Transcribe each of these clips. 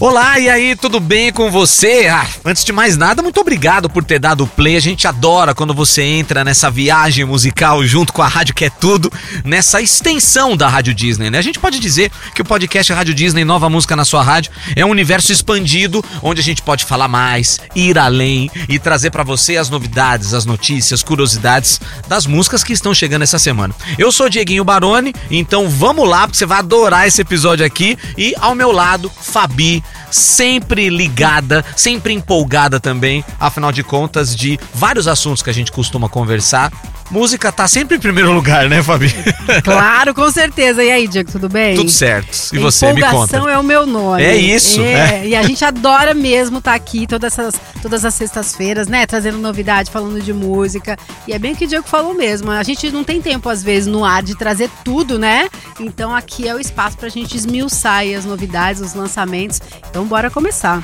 Olá, e aí, tudo bem com você? Ah, antes de mais nada, muito obrigado por ter dado play. A gente adora quando você entra nessa viagem musical junto com a Rádio Que é Tudo, nessa extensão da Rádio Disney, né? A gente pode dizer que o podcast Rádio Disney Nova Música na sua rádio é um universo expandido onde a gente pode falar mais, ir além e trazer para você as novidades, as notícias, curiosidades das músicas que estão chegando essa semana. Eu sou Dieguinho Baroni, então vamos lá, porque você vai adorar esse episódio aqui. E ao meu lado, Fabi sempre ligada, sempre empolgada também, afinal de contas, de vários assuntos que a gente costuma conversar. Música tá sempre em primeiro lugar, né, Fabi? Claro, com certeza. E aí, Diego, tudo bem? Tudo certo. E você, me conta. É o meu nome. É isso, é. E a gente adora mesmo estar tá aqui todas, essas, todas as sextas-feiras, né? Trazendo novidade, falando de música. E é bem o que o Diego falou mesmo. A gente não tem tempo, às vezes, no ar de trazer tudo, né? Então aqui é o espaço pra gente esmiuçar as novidades, os lançamentos. Então bora começar.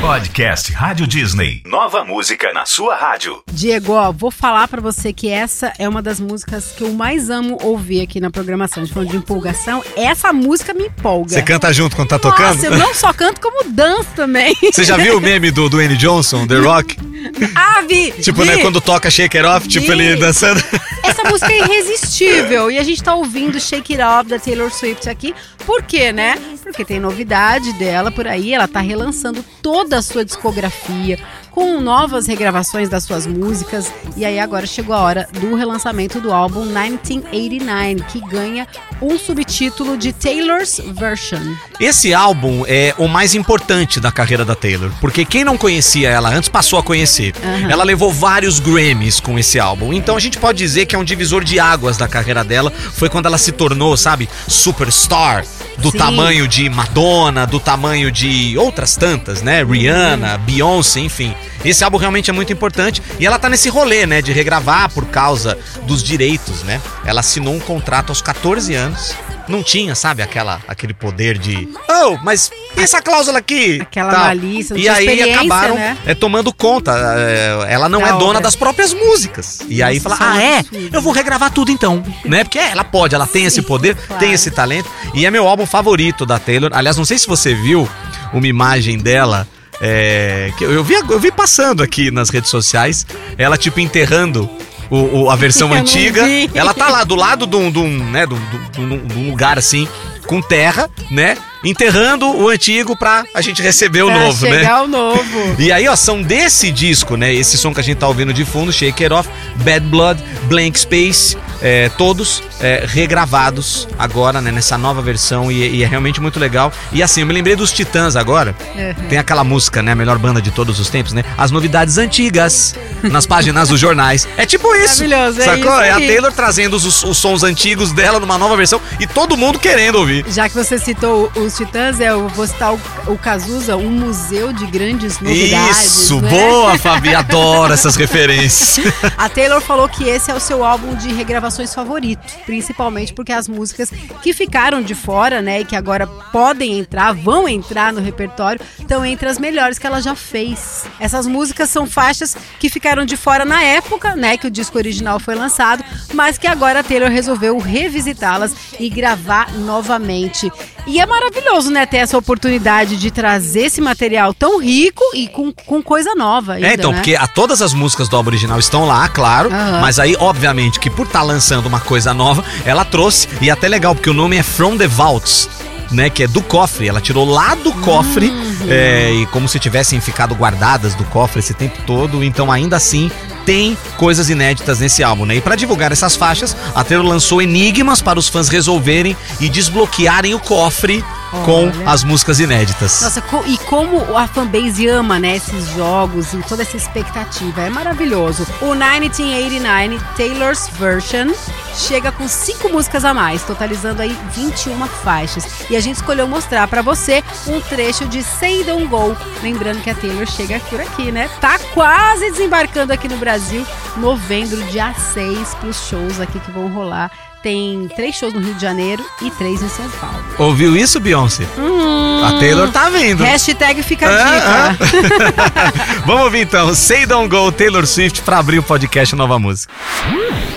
Podcast Rádio Disney. Nova música na sua rádio. Diego, ó, vou falar para você que essa é uma das músicas que eu mais amo ouvir aqui na programação. De falando de empolgação, essa música me empolga. Você canta junto quando tá tocando? Nossa, eu não só canto, como danço também. Você já viu o meme do Dwayne Johnson, The Rock? Ah, vi! Tipo, vi. né, quando toca Shake It Off, tipo, Vi. ele dançando. Essa música é irresistível. E a gente tá ouvindo Shake It Off da Taylor Swift aqui. Por quê, né? Porque tem novidade dela por aí. Ela tá relançando toda a sua discografia com novas regravações das suas músicas. E aí agora chegou a hora do relançamento do álbum 1989, que ganha um subtítulo de Taylor's Version. Esse álbum é o mais importante da carreira da Taylor, porque quem não conhecia ela antes passou a conhecer. Aham. Ela levou vários Grammys com esse álbum, então a gente pode dizer que é um divisor de águas da carreira dela. Foi quando ela se tornou, sabe, superstar, do Sim. tamanho de Madonna, do tamanho de outras tantas, né? Rihanna, Beyoncé, enfim. Esse álbum realmente é muito importante e ela tá nesse rolê, né, de regravar por causa dos direitos, né? Ela assinou um contrato aos 14 anos. Não tinha, sabe, aquela, aquele poder de. Oh, mas e essa cláusula aqui? Aquela Tal. malícia, E aí acabaram né? é, tomando conta. é, ela não Da é dona obra. das próprias músicas. E aí Nossa, fala: é Ah, é? absurdo. Eu vou regravar tudo então. né? Porque é, ela pode, ela tem esse poder, claro. tem esse talento. E é meu álbum favorito da Taylor. Aliás, não sei se você viu uma imagem dela. É, que eu, vi, eu vi passando aqui nas redes sociais. Ela, tipo, enterrando. o- o- a versão Eu antiga, ela tá lá do lado de um, de um, né, de um- de um- de um lugar assim, com terra, né? Enterrando o antigo pra a gente receber o Pra novo, né? chegar o novo. E aí, ó, são desse disco, né? Esse som que a gente tá ouvindo de fundo, Shake It Off, Bad Blood, Blank Space, é, todos é, regravados agora, né? Nessa nova versão e, e é realmente muito legal. E assim, eu me lembrei dos Titãs agora. Uhum. Tem aquela música, né? A melhor banda de todos os tempos, né? As novidades antigas nas páginas dos jornais. É tipo isso. Maravilhoso, é sacou? É a. Taylor trazendo os, os sons antigos dela numa nova versão e todo mundo querendo ouvir. Já que você citou os Titãs, eu vou citar o, o Cazuza, um museu de grandes novidades. Isso, né? boa, Fabi, adoro essas referências. A Taylor falou que esse é o seu álbum de regravações favorito, principalmente porque as músicas que ficaram de fora, né, e que agora podem entrar, vão entrar no repertório, estão entre as melhores que ela já fez. Essas músicas são faixas que ficaram de fora na época, né, que o disco original foi lançado, mas que agora a Taylor resolveu revisitá-las e gravar novamente. E é maravilhoso, né, ter essa oportunidade de trazer esse material tão rico e com, com coisa nova. Ainda, É, então, né? porque a, todas as músicas do álbum original estão lá, claro. Aham. Mas aí, obviamente, que por estar lançando uma coisa nova, ela trouxe. E é até legal, porque o nome é From the Vaults. Né, que é do cofre, ela tirou lá do cofre Uhum. é, e como se tivessem ficado guardadas do cofre esse tempo todo, então ainda assim tem coisas inéditas nesse álbum, né? E para divulgar essas faixas, a Taylor lançou enigmas para os fãs resolverem e desbloquearem o cofre com Olha. as músicas inéditas. Nossa, e como a fanbase ama, né, esses jogos e toda essa expectativa. É maravilhoso. O 1989 Taylor's Version chega com cinco músicas a mais, totalizando aí 21 faixas. E a gente escolheu mostrar pra você um trecho de Say Don't Go. Lembrando que a Taylor chega por aqui, né? Tá quase desembarcando aqui no Brasil, novembro, dia 6, pros shows aqui que vão rolar. Tem três shows no Rio de Janeiro e três em São Paulo. Ouviu isso, Beyoncé? Hum, A Taylor tá vindo. Hashtag fica a Ah, dica. Vamos ouvir então Say Don't Go Taylor Swift pra abrir o podcast Nova Música. Why'd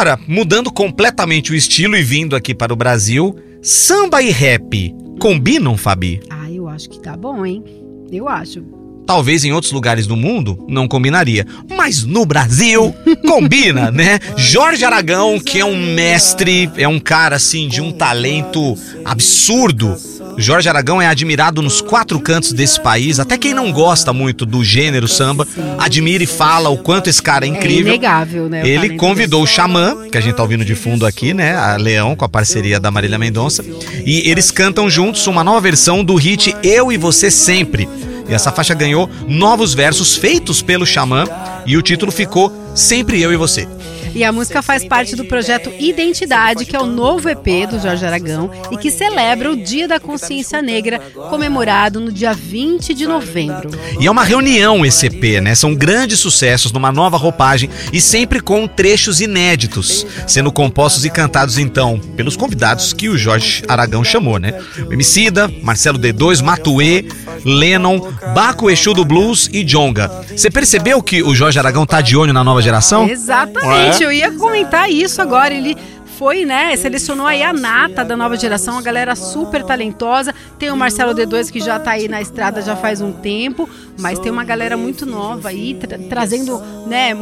Agora, mudando completamente o estilo e vindo aqui para o Brasil, samba e rap combinam, Fabi? Ah, eu acho que tá bom, hein? Eu acho. Talvez em outros lugares do mundo não combinaria, mas no Brasil combina, né? Jorge Aragão, que é um mestre, é um cara assim de um talento absurdo. Jorge Aragão é admirado nos quatro cantos desse país. Até quem não gosta muito do gênero samba, admira e fala o quanto esse cara é incrível. É inegável, né? Ele convidou o Xamã, que a gente tá ouvindo de fundo aqui, né? A Leão, com a parceria da Marília Mendonça. E eles cantam juntos uma nova versão do hit Eu e Você Sempre. E essa faixa ganhou novos versos feitos pelo Xamã. E o título ficou Sempre Eu e Você. E a música faz parte do projeto Identidade, que é o novo EP do Jorge Aragão e que celebra o Dia da Consciência Negra, comemorado no dia 20 de novembro. E é uma reunião esse EP, né? São grandes sucessos numa nova roupagem e sempre com trechos inéditos, sendo compostos e cantados então pelos convidados que o Jorge Aragão chamou, né? O Emicida, Marcelo D2, Matuê, Lennon, Baco Exu do Blues e Jonga. Você percebeu que o Jorge Aragão tá de olho na nova geração? Exatamente, eu ia comentar isso agora. Ele foi, né, selecionou aí a nata da nova geração, a galera super talentosa. Tem o Marcelo D2 que já tá aí na estrada já faz um tempo, mas tem uma galera muito nova aí, tra- trazendo, né,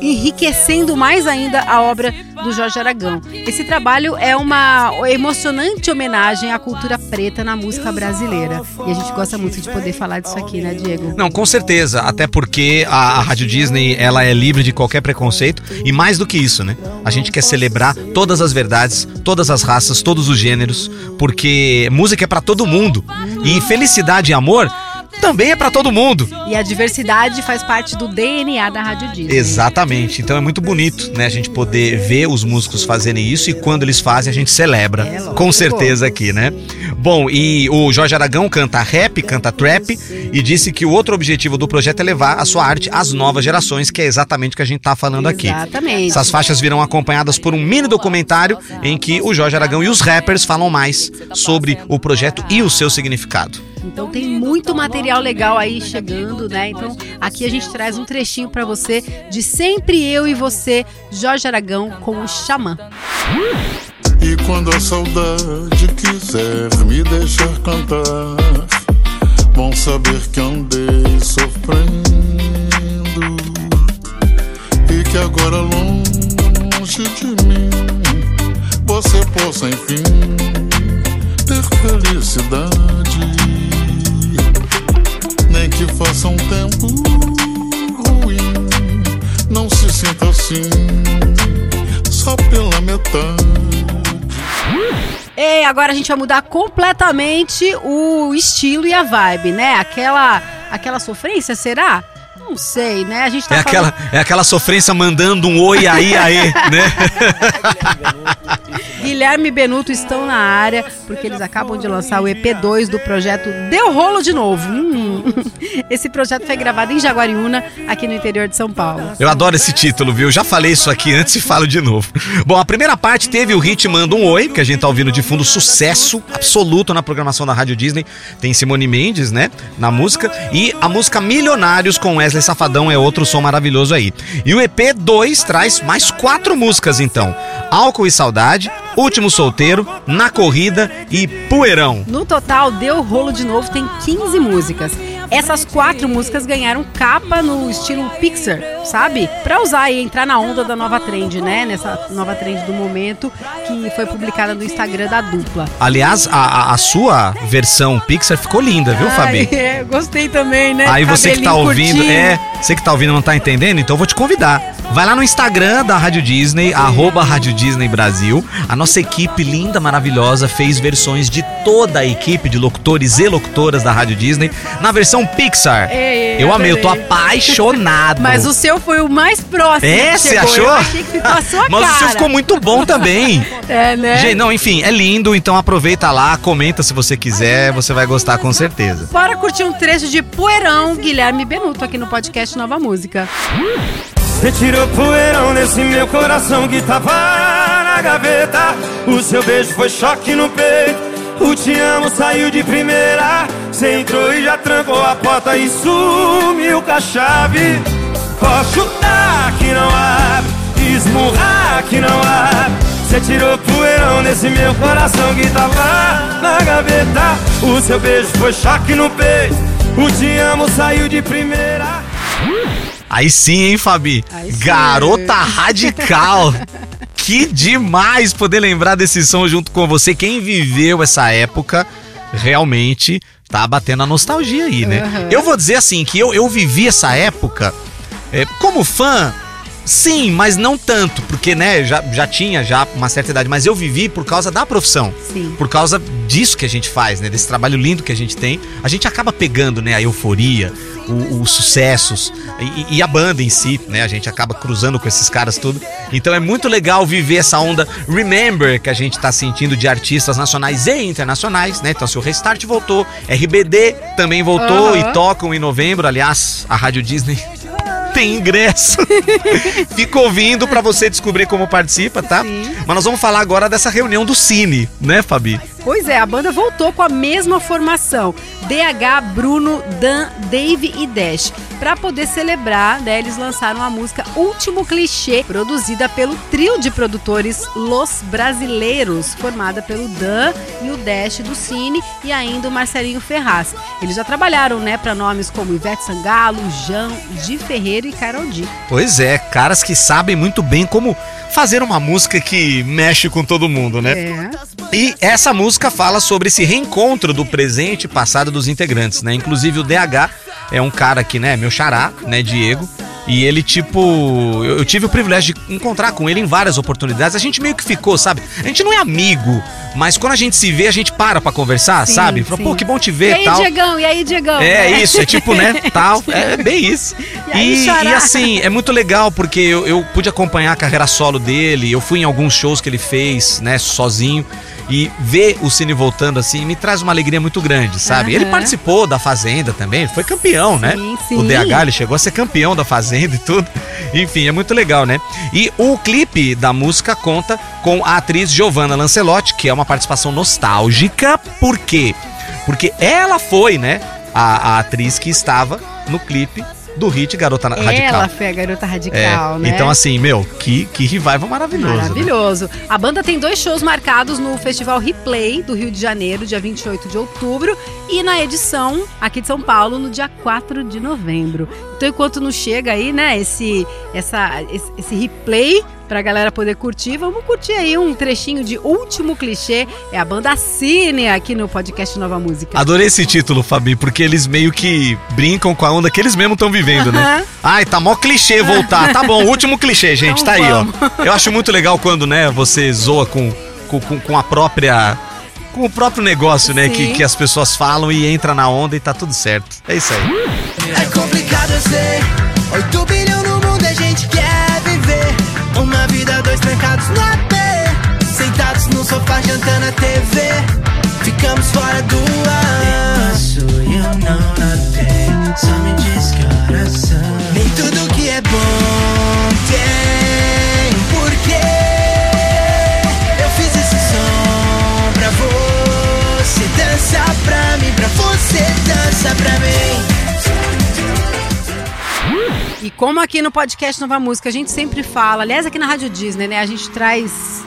enriquecendo mais ainda a obra do Jorge Aragão. Esse trabalho é uma emocionante homenagem à cultura preta na música brasileira. E a gente gosta muito de poder falar disso aqui, né, Diego? Não, com certeza, até porque a, a Rádio Disney ela é livre de qualquer preconceito e mais do que isso, né? A gente quer celebrar todas as verdades, todas as raças, todos os gêneros, porque música é pra todo mundo e felicidade e amor também é pra todo mundo. E a diversidade faz parte do DNA da Rádio Disney. Exatamente. Então é muito bonito, né, a gente poder ver os músicos fazerem isso e quando eles fazem a gente celebra. É. Com certeza aqui, né? Bom, e o Jorge Aragão canta rap, canta trap e disse que o outro objetivo do projeto é levar a sua arte às novas gerações, que é exatamente o que a gente tá falando aqui. Exatamente. Essas faixas virão acompanhadas por um mini documentário em que o Jorge Aragão e os rappers falam mais sobre o projeto e o seu significado. Então tem muito material legal aí chegando, né? Então aqui a gente traz um trechinho pra você de Sempre Eu e Você, Jorge Aragão com o Xamã. E quando a saudade quiser me deixar cantar, bom saber que andei sofrendo e que agora longe de mim você possa enfim ter felicidade, nem que faça um tempo ruim, não se sinta assim só pela metade. E agora a gente vai mudar completamente o estilo e a vibe, né? Aquela aquela sofrência, será? Não sei, né? A gente tá É aquela, é aquela sofrência mandando um oi aí, aí, né? Guilherme e Benuto estão na área porque eles acabam de lançar o EP2 do projeto Deu Rolo de Novo. Hum. Esse projeto foi gravado em Jaguariúna, aqui no interior de São Paulo. Eu adoro esse título, viu? Já falei isso aqui antes e falo de novo. Bom, a primeira parte teve o hit Manda um Oi, que a gente tá ouvindo de fundo, sucesso absoluto na programação da Rádio Disney. Tem Simone Mendes, né, na música. E a música Milionários com Wesley Safadão é outro som maravilhoso aí. E o EP 2 traz mais quatro músicas, então. Álcool e Saudade, Último Solteiro, Na Corrida e Poeirão. No total, Deu Rolo de Novo tem 15 músicas. Essas quatro músicas ganharam capa no estilo Pixar, sabe? Pra usar e entrar na onda da nova trend, né? Nessa nova trend do momento que foi publicada no Instagram da dupla. Aliás, a, a- sua versão Pixar ficou linda, viu, Fabi? Ai, é, gostei também, né? Aí você que tá Cabelinho ouvindo, curtinho. é, você que tá ouvindo não tá entendendo, então eu vou te convidar. Vai lá no Instagram da Rádio Disney, arroba Rádio Disney Brasil. A nossa equipe linda, maravilhosa, fez versões de toda a equipe de locutores e locutoras da Rádio Disney na versão Pixar. Ei, ei, eu amei, eu tô apaixonado. Mas o seu foi o mais próximo. É, que você achou? Eu achei que ficou a sua Mas cara. o seu ficou muito bom também. É, né? Gente, não, enfim, é lindo, então aproveita lá, comenta se você quiser, você vai gostar com certeza. Bora curtir um trecho de Poeirão, Guilherme Benuto, aqui no podcast Nova Música. Você tirou poeirão nesse meu coração que tava na gaveta. O seu beijo foi choque no peito. O te amo saiu de primeira. Você entrou e já trancou a porta e sumiu com a chave. Pode chutar que não abre. esmurrar que não há. Você tirou poeirão nesse meu coração que tava na gaveta. O seu beijo foi choque no peito. O te amo saiu de primeira. Aí sim, hein, Fabi? Aí sim. Garota radical. que demais poder lembrar desse som junto com você. Quem viveu essa época realmente tá batendo a nostalgia aí, né? Aham. Eu vou dizer assim que eu, eu vivi essa época é, como fã. Sim, mas não tanto, porque né, já, já tinha já uma certa idade, mas eu vivi por causa da profissão. Sim. Por causa disso que a gente faz, né? Desse trabalho lindo que a gente tem. A gente acaba pegando, né, a euforia, os sucessos e, e a banda em si, né? A gente acaba cruzando com esses caras tudo. Então é muito legal viver essa onda Remember que a gente tá sentindo de artistas nacionais e internacionais, né? Então, se o Restart voltou, RBD também voltou Aham. e tocam em novembro. Aliás, a Rádio Disney tem ingresso. Fica ouvindo pra você descobrir como participa, tá? Sim. Mas nós vamos falar agora dessa reunião do Cine, né, Fabi? Pois é, a banda voltou com a mesma formação: DH, Bruno, Dan, Dave e Dash. Para poder celebrar, né, eles lançaram a música Último Clichê, produzida pelo trio de produtores Los Brasileiros, formada pelo Dan e o Dash do Cine e ainda o Marcelinho Ferraz. Eles já trabalharam, né, para nomes como Ivete Sangalo, Jean, Di Ferreira e Carol D. Pois é, caras que sabem muito bem como fazer uma música que mexe com todo mundo, né? É. E essa música fala sobre esse reencontro do presente e passado dos integrantes, né? Inclusive o DH é um cara que, né, meu xará, né, Diego. E ele, tipo, eu, eu tive o privilégio de encontrar com ele em várias oportunidades. A gente meio que ficou, sabe? A gente não é amigo, mas quando a gente se vê, a gente para pra conversar, Sim, sabe? Fala, pô, que bom te ver e aí, tal. Diegão? E aí, Diegão? É Né? isso, é tipo, né, tal, é bem isso. E aí, E, e assim, é muito legal porque eu, eu pude acompanhar a carreira solo dele, eu fui em alguns shows que ele fez, né, sozinho, e ver o Cine voltando assim me traz uma alegria muito grande, sabe? Ele Aham. participou da Fazenda também, ele foi campeão, né? Sim, sim. O DH, ele chegou a ser campeão da Fazenda e tudo. Enfim, é muito legal, né? E o clipe da música conta com a atriz Giovanna Lancelotti, que é uma participação nostálgica, por quê? Porque ela foi, né, a, a atriz que estava no clipe do hit Garota Radical. Ela foi a garota radical, É, né? Então, assim, meu, que, que revival maravilhoso. né? Maravilhoso. A banda tem dois shows marcados no Festival Replay do Rio de Janeiro, dia 28 de outubro, e na edição aqui de São Paulo, no dia 4 de novembro. Então, enquanto não chega aí, né, esse, essa, esse, esse replay pra galera poder curtir, vamos curtir aí um trechinho de Último Clichê. É a banda Cine aqui no podcast Nova Música. Adorei esse título, Fabi, porque eles meio que brincam com a onda que eles mesmos estão vivendo, né? Ai, tá mó clichê voltar. Tá bom, último clichê, gente, Então tá aí, ó. vamos. Eu acho muito legal quando, né, você zoa com, com- com a própria. Com o próprio negócio, né? Sim. Que, que as pessoas falam e entra na onda e tá tudo certo. É isso aí. É complicado, eu sei. 8 bilhão no mundo a gente quer viver. Uma vida, dois trancados no AP. Sentados no sofá jantando a TV. Ficamos fora do ar. Eu não notei. Só me diz que horas são. Nem tudo que como aqui no podcast Nova Música a gente sempre fala, aliás aqui na Rádio Disney, né, a gente traz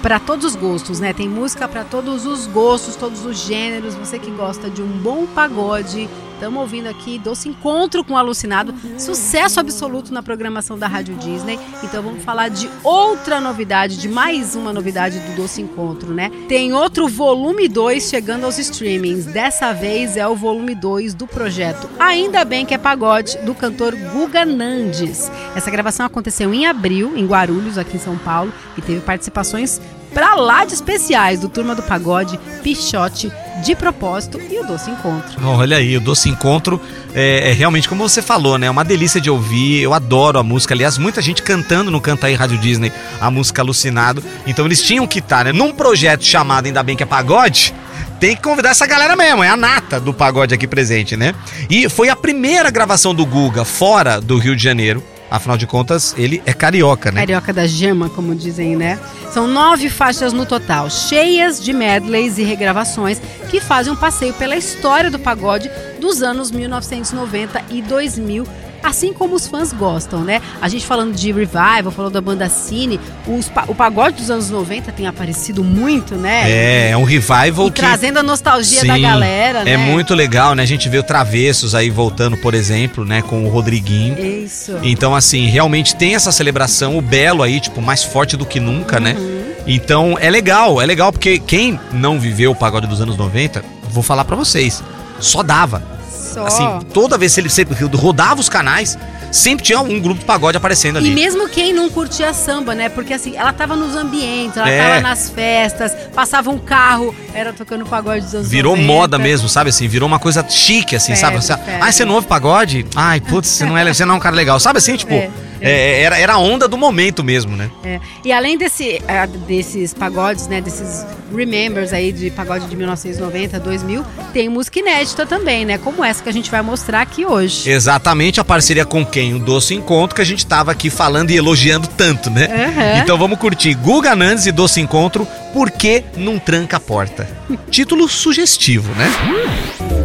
para todos os gostos, né? Tem música para todos os gostos, todos os gêneros. Você que gosta de um bom pagode, estamos ouvindo aqui Doce Encontro com o Alucinado, sucesso absoluto na programação da Rádio Disney. Então vamos falar de outra novidade, de mais uma novidade do Doce Encontro, né? Tem outro volume 2 chegando aos streamings. Dessa vez é o volume 2 do projeto Ainda Bem que é Pagode, do cantor Guga Nandes. Essa gravação aconteceu em abril, em Guarulhos, aqui em São Paulo, e teve participações pra lá de especiais do Turma do Pagode, Pichote, De Propósito e o Doce Encontro. Olha aí, o Doce Encontro é, é realmente, como você falou, né? É uma delícia de ouvir. Eu adoro a música. Aliás, muita gente cantando no Canta aí Rádio Disney a música Alucinado. Então eles tinham que estar, né? Num projeto chamado Ainda Bem que é Pagode. Tem que convidar essa galera mesmo, é a nata do pagode aqui presente, né? E foi a primeira gravação do Guga fora do Rio de Janeiro. Afinal de contas, ele é carioca, né? Carioca da Gema, como dizem, né? São nove faixas no total, cheias de medleys e regravações que fazem um passeio pela história do pagode dos anos 1990 e 2000 assim como os fãs gostam, né? A gente falando de revival, falando da banda Cine, os o pagode dos anos 90 tem aparecido muito, né? É, é um revival E que. trazendo a nostalgia da Sim, galera, né? É muito legal, né? A gente vê o Travessos aí voltando, por exemplo, né? Com o Rodriguinho. Isso. Então, assim, realmente tem essa celebração, o Belo aí, tipo, mais forte do que nunca, né? Uhum. Então, é legal, é legal, porque quem não viveu o pagode dos anos 90, vou falar pra vocês, só dava. Só. Assim, toda vez que ele sempre rodava os canais, sempre tinha um grupo de pagode aparecendo ali. E mesmo quem não curtia samba, né? Porque assim, ela tava nos ambientes, ela É. tava nas festas, passava um carro, era tocando pagode dos anos Virou 90. moda mesmo, sabe assim? Virou uma coisa chique, assim, Febre, sabe? Febre. ah, você não ouve pagode? Ai, putz, você não é, você não é um cara legal. Sabe assim, tipo, É, é, era, era a onda do momento mesmo, né? É. E além desse, ah, desses pagodes, né? Desses remembers aí de pagode de 1990, 2000, tem música inédita também, né? Como essa que a gente vai mostrar aqui hoje. Exatamente a parceria com quem? O Doce Encontro, que a gente tava aqui falando e elogiando tanto, né? Aham. Então vamos curtir Guga Nandes e Doce Encontro, Por que não tranca a porta? Título sugestivo, né?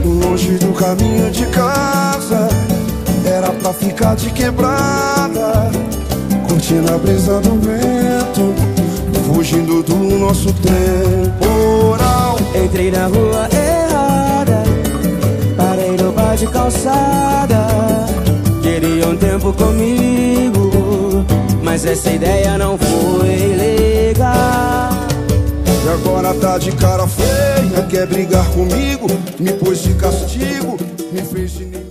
Longe do caminho de casa pra ficar de quebrada Curtindo a brisa do vento Fugindo do nosso temporal Entrei na rua errada, parei no bar de calçada. Queria um tempo comigo, mas essa ideia não foi legal. E agora tá de cara feia Quer brigar comigo Me pôs de castigo Me fez de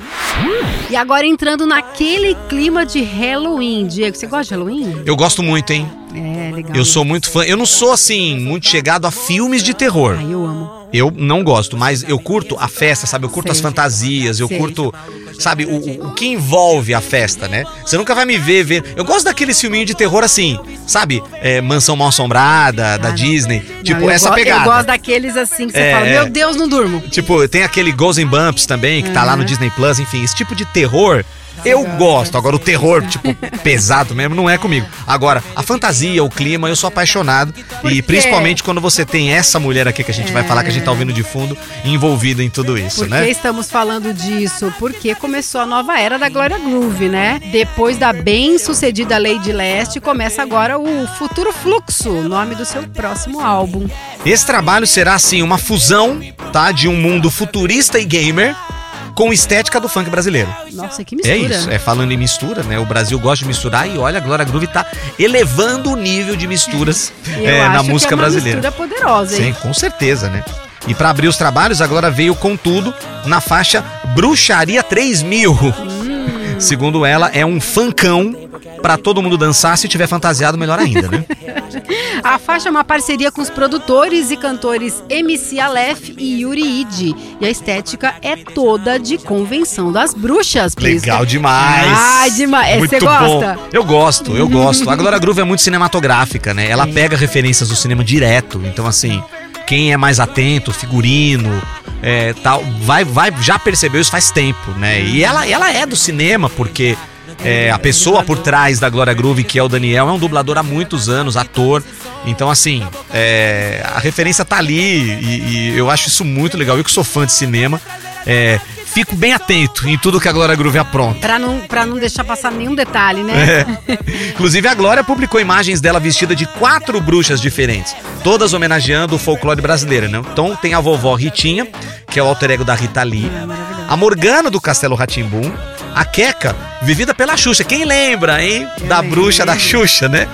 E agora entrando naquele clima de Halloween. Diego, você gosta de Halloween? Eu gosto muito, hein? É, legal. Eu sou muito fã. Eu não sou assim, muito chegado a filmes de terror. Ai, eu amo. Eu não gosto, mas eu curto a festa, sabe? Eu curto Sei. as fantasias, eu Sei. curto, sabe, o, o- que envolve a festa, né? Você nunca vai me ver ver. Eu gosto daqueles filminhos de terror assim, sabe? É, Mansão Mal Assombrada, da Ah, não. Disney. Não, tipo, eu essa go- pegada. Eu gosto daqueles assim que você É, fala, é. meu Deus, não durmo. Tipo, tem aquele Ghosts and Bumps também, que tá lá no Uhum. Disney Plus, enfim, esse tipo de terror. Eu gosto. Agora, o terror, tipo, pesado mesmo, não é comigo. Agora, a fantasia, o clima, eu sou apaixonado. E principalmente quando você tem essa mulher aqui que a gente vai falar, que a gente tá ouvindo de fundo, envolvida em tudo isso, Por que né? estamos falando disso? Porque começou a nova era da Glória Groove, né? Depois da bem-sucedida Lady Leste, começa agora o Futuro Fluxo, nome do seu próximo álbum. Esse trabalho será, assim, uma fusão, tá? De um mundo futurista e gamer com estética do funk brasileiro. Nossa, que mistura. É isso, é falando em mistura, né? O Brasil gosta de misturar e olha, a Glória Groove tá elevando o nível de misturas é, na que música é uma brasileira. mistura poderosa, Sim, hein? com certeza, né? E pra abrir os trabalhos, agora veio com tudo na faixa Bruxaria 3000. Hum. Segundo ela, é um funkão pra todo mundo dançar. Se tiver fantasiado, melhor ainda, né? A faixa é uma parceria com os produtores e cantores MC Aleph e Yuri Idi. E a estética é toda de convenção das bruxas. Legal demais. Ah, demais. Muito Você bom. gosta? Eu gosto, eu gosto. A Glória Groove é muito cinematográfica, né? Ela pega referências do cinema direto. Então, assim, quem é mais atento, figurino, é, tal, vai, vai, já percebeu isso faz tempo, né? E ela, ela é do cinema, porque é, a pessoa por trás da Glória Groove, que é o Daniel, é um dublador há muitos anos, ator. Então, assim, é, a referência tá ali e, e eu acho isso muito legal. Eu que sou fã de cinema, é, fico bem atento em tudo que a Glória Groove apronta. Pra não, pra não deixar passar nenhum detalhe, né? É. Inclusive, a Glória publicou imagens dela vestida de quatro bruxas diferentes, todas homenageando o folclore brasileiro, né? Então tem a vovó Ritinha, que é o alter ego da Rita Lee, a Morgana do Castelo Ratimbum, a Queca, vivida pela Xuxa. Quem lembra, hein? da lembro. bruxa da Xuxa, né?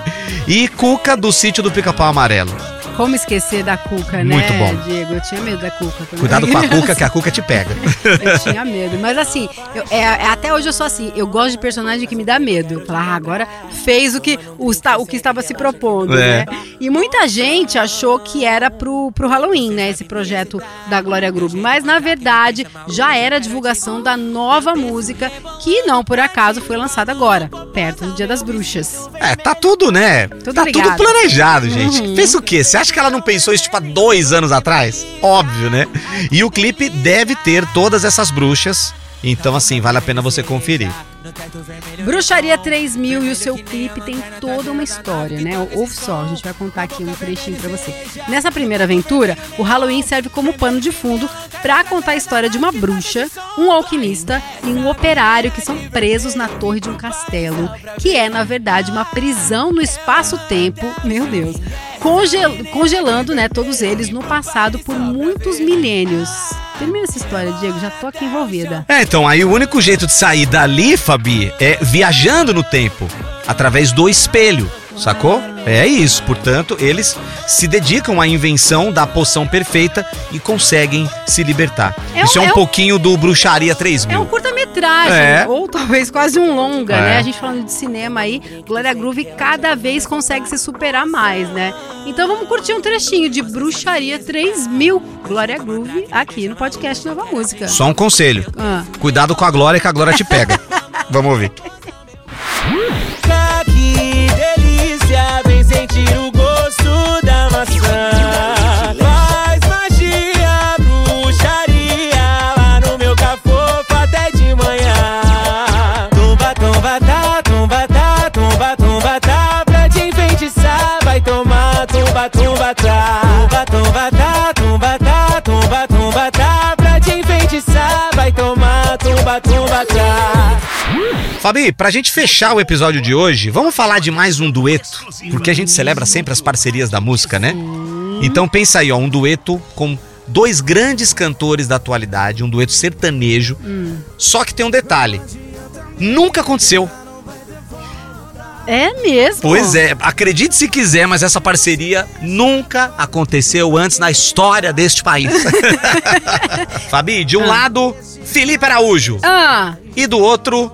E Cuca do sítio do Pica-Pau Amarelo. Como esquecer da Cuca, né, Muito bom. Diego? Eu tinha medo da Cuca. quando Cuidado com a Cuca, que a Cuca te pega. Eu tinha medo. Mas assim, eu- é- é- até hoje eu sou assim. Eu gosto de personagem que me dá medo. Falar, ah, agora fez o que, o, o que estava se propondo, É. né? E muita gente achou que era pro, pro Halloween, né? Esse projeto da Glória Groove. Mas na verdade, já era a divulgação da nova música, que não por acaso foi lançada agora, perto do Dia das Bruxas. É, tá tudo, né? Tudo tá ligado. tudo planejado, gente. Uhum. Fez o quê? Você acha que ela não pensou isso, tipo, há dois anos atrás? Óbvio, né? E o clipe deve ter todas essas bruxas. Então, assim, vale a pena você conferir. Bruxaria 3000 e o seu clipe tem toda uma história, né? Ouve só, a gente vai contar aqui um trechinho pra você. Nessa primeira aventura, o Halloween serve como pano de fundo pra contar a história de uma bruxa, um alquimista e um operário que são presos na torre de um castelo, que é, na verdade, uma prisão no espaço-tempo, meu Deus, congel- congelando, né, todos eles no passado por muitos milênios. Termina essa história, Diego, já tô aqui envolvida. É, então, aí o único jeito de sair dali, Fabi, é viajando no tempo, através do espelho, sacou? É isso, portanto, eles se dedicam à invenção da poção perfeita e conseguem se libertar. É isso um- é um é um- pouquinho do Bruxaria 3000. É um curta-metragem, É. ou talvez quase um longa, É. né? A gente falando de cinema aí, Glória Groove cada vez consegue se superar mais, né? Então vamos curtir um trechinho de Bruxaria 3000, Glória Groove, aqui no podcast Nova Música. Só um conselho. Ah. Cuidado com a Glória, que a Glória te pega. Vamos ouvir. Tumba, tumba, tá. Tumba, tumba, tá, tumba, tá, tumba, tumba, tá. Pra te enfeitiçar, vai tomar tumba, tumba, tá. Fabi, pra gente fechar o episódio de hoje, vamos falar de mais um dueto, porque a gente celebra sempre as parcerias da música, né? Então pensa aí, ó, um dueto com dois grandes cantores da atualidade, um dueto sertanejo. Só que tem um detalhe. Nunca aconteceu. É mesmo? Pois é, acredite se quiser, mas essa parceria nunca aconteceu antes na história deste país. Fabi, de um lado, Felipe Araújo Ah, e do outro,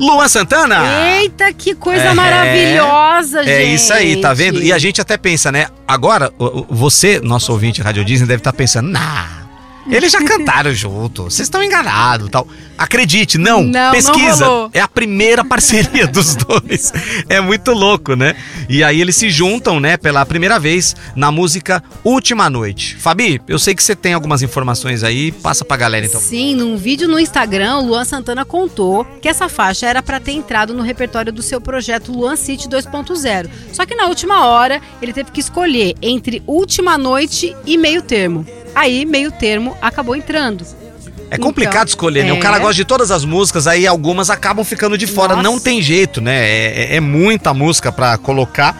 Luan Santana. eita, que coisa É. maravilhosa, gente. É isso aí, tá vendo? E a gente até pensa, né? Agora, você, nosso ouvinte Rádio Disney, deve estar pensando, nah, eles já cantaram junto, vocês estão enganados tal. Acredite, não, Não, não pesquisa. rolou. é a primeira parceria dos dois. É muito louco, né? E aí eles se juntam, né, pela primeira vez na música Última Noite. Fabi, eu sei que você tem algumas informações aí, passa pra galera então. Sim, num vídeo no Instagram, o Luan Santana contou que essa faixa era pra ter entrado no repertório do seu projeto Luan City 2.0. Só que na última hora, ele teve que escolher entre Última Noite e Meio Termo. Aí, Meio Termo acabou entrando. É complicado Então, escolher, né? O é. cara gosta de todas as músicas, aí algumas acabam ficando de fora. Nossa. Não tem jeito, né? É, é- é muita música pra colocar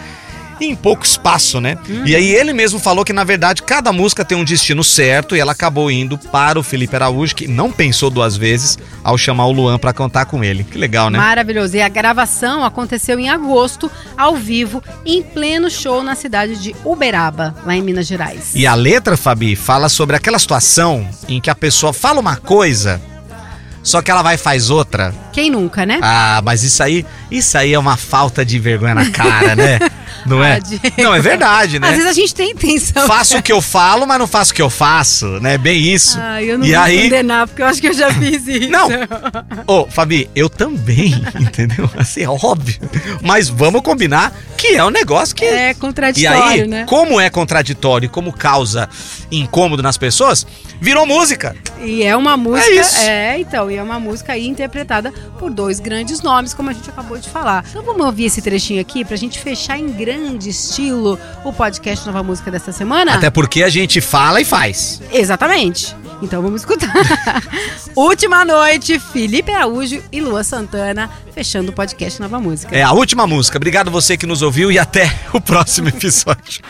em pouco espaço, né? Uhum. E aí ele mesmo falou que, na verdade, cada música tem um destino certo e ela acabou indo para o Felipe Araújo, que não pensou duas vezes ao chamar o Luan pra cantar com ele. Que legal, né? Maravilhoso. E a gravação aconteceu em agosto, ao vivo, em pleno show na cidade de Uberaba, lá em Minas Gerais. E a letra, Fabi, fala sobre aquela situação em que a pessoa fala uma coisa, só que ela vai e faz outra. Quem nunca, né? Ah, mas isso aí, isso aí é uma falta de vergonha na cara, né? Não é? Ah. Não, é verdade, Às né? vezes a gente tem intenção. Faço o que eu falo, mas não faço o que eu faço, né? Bem isso. Ah, eu não e vou aí, condenar, porque eu acho que eu já fiz isso. Não. ô, Fabi, eu também, entendeu? Assim, é óbvio. Mas vamos combinar que é um negócio que É e contraditório, aí, né? como é contraditório e como causa incômodo nas pessoas, virou música. E é uma música. É isso. É, então, e é uma música aí interpretada por dois grandes nomes, como a gente acabou de falar. Então vamos ouvir esse trechinho aqui pra gente fechar em grande estilo o podcast Nova Música desta semana? Até porque a gente fala e faz. Exatamente. Então vamos escutar. Última noite, Felipe Araújo e Lua Santana fechando o podcast Nova Música. É a última música. Obrigado você que nos ouviu e até o próximo episódio.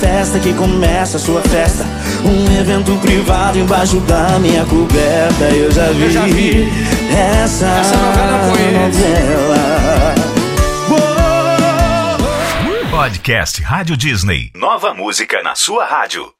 Festa que começa a sua festa. Um evento privado embaixo da minha coberta. Eu já vi, essa, novela. Podcast Rádio Disney. Nova música na sua rádio.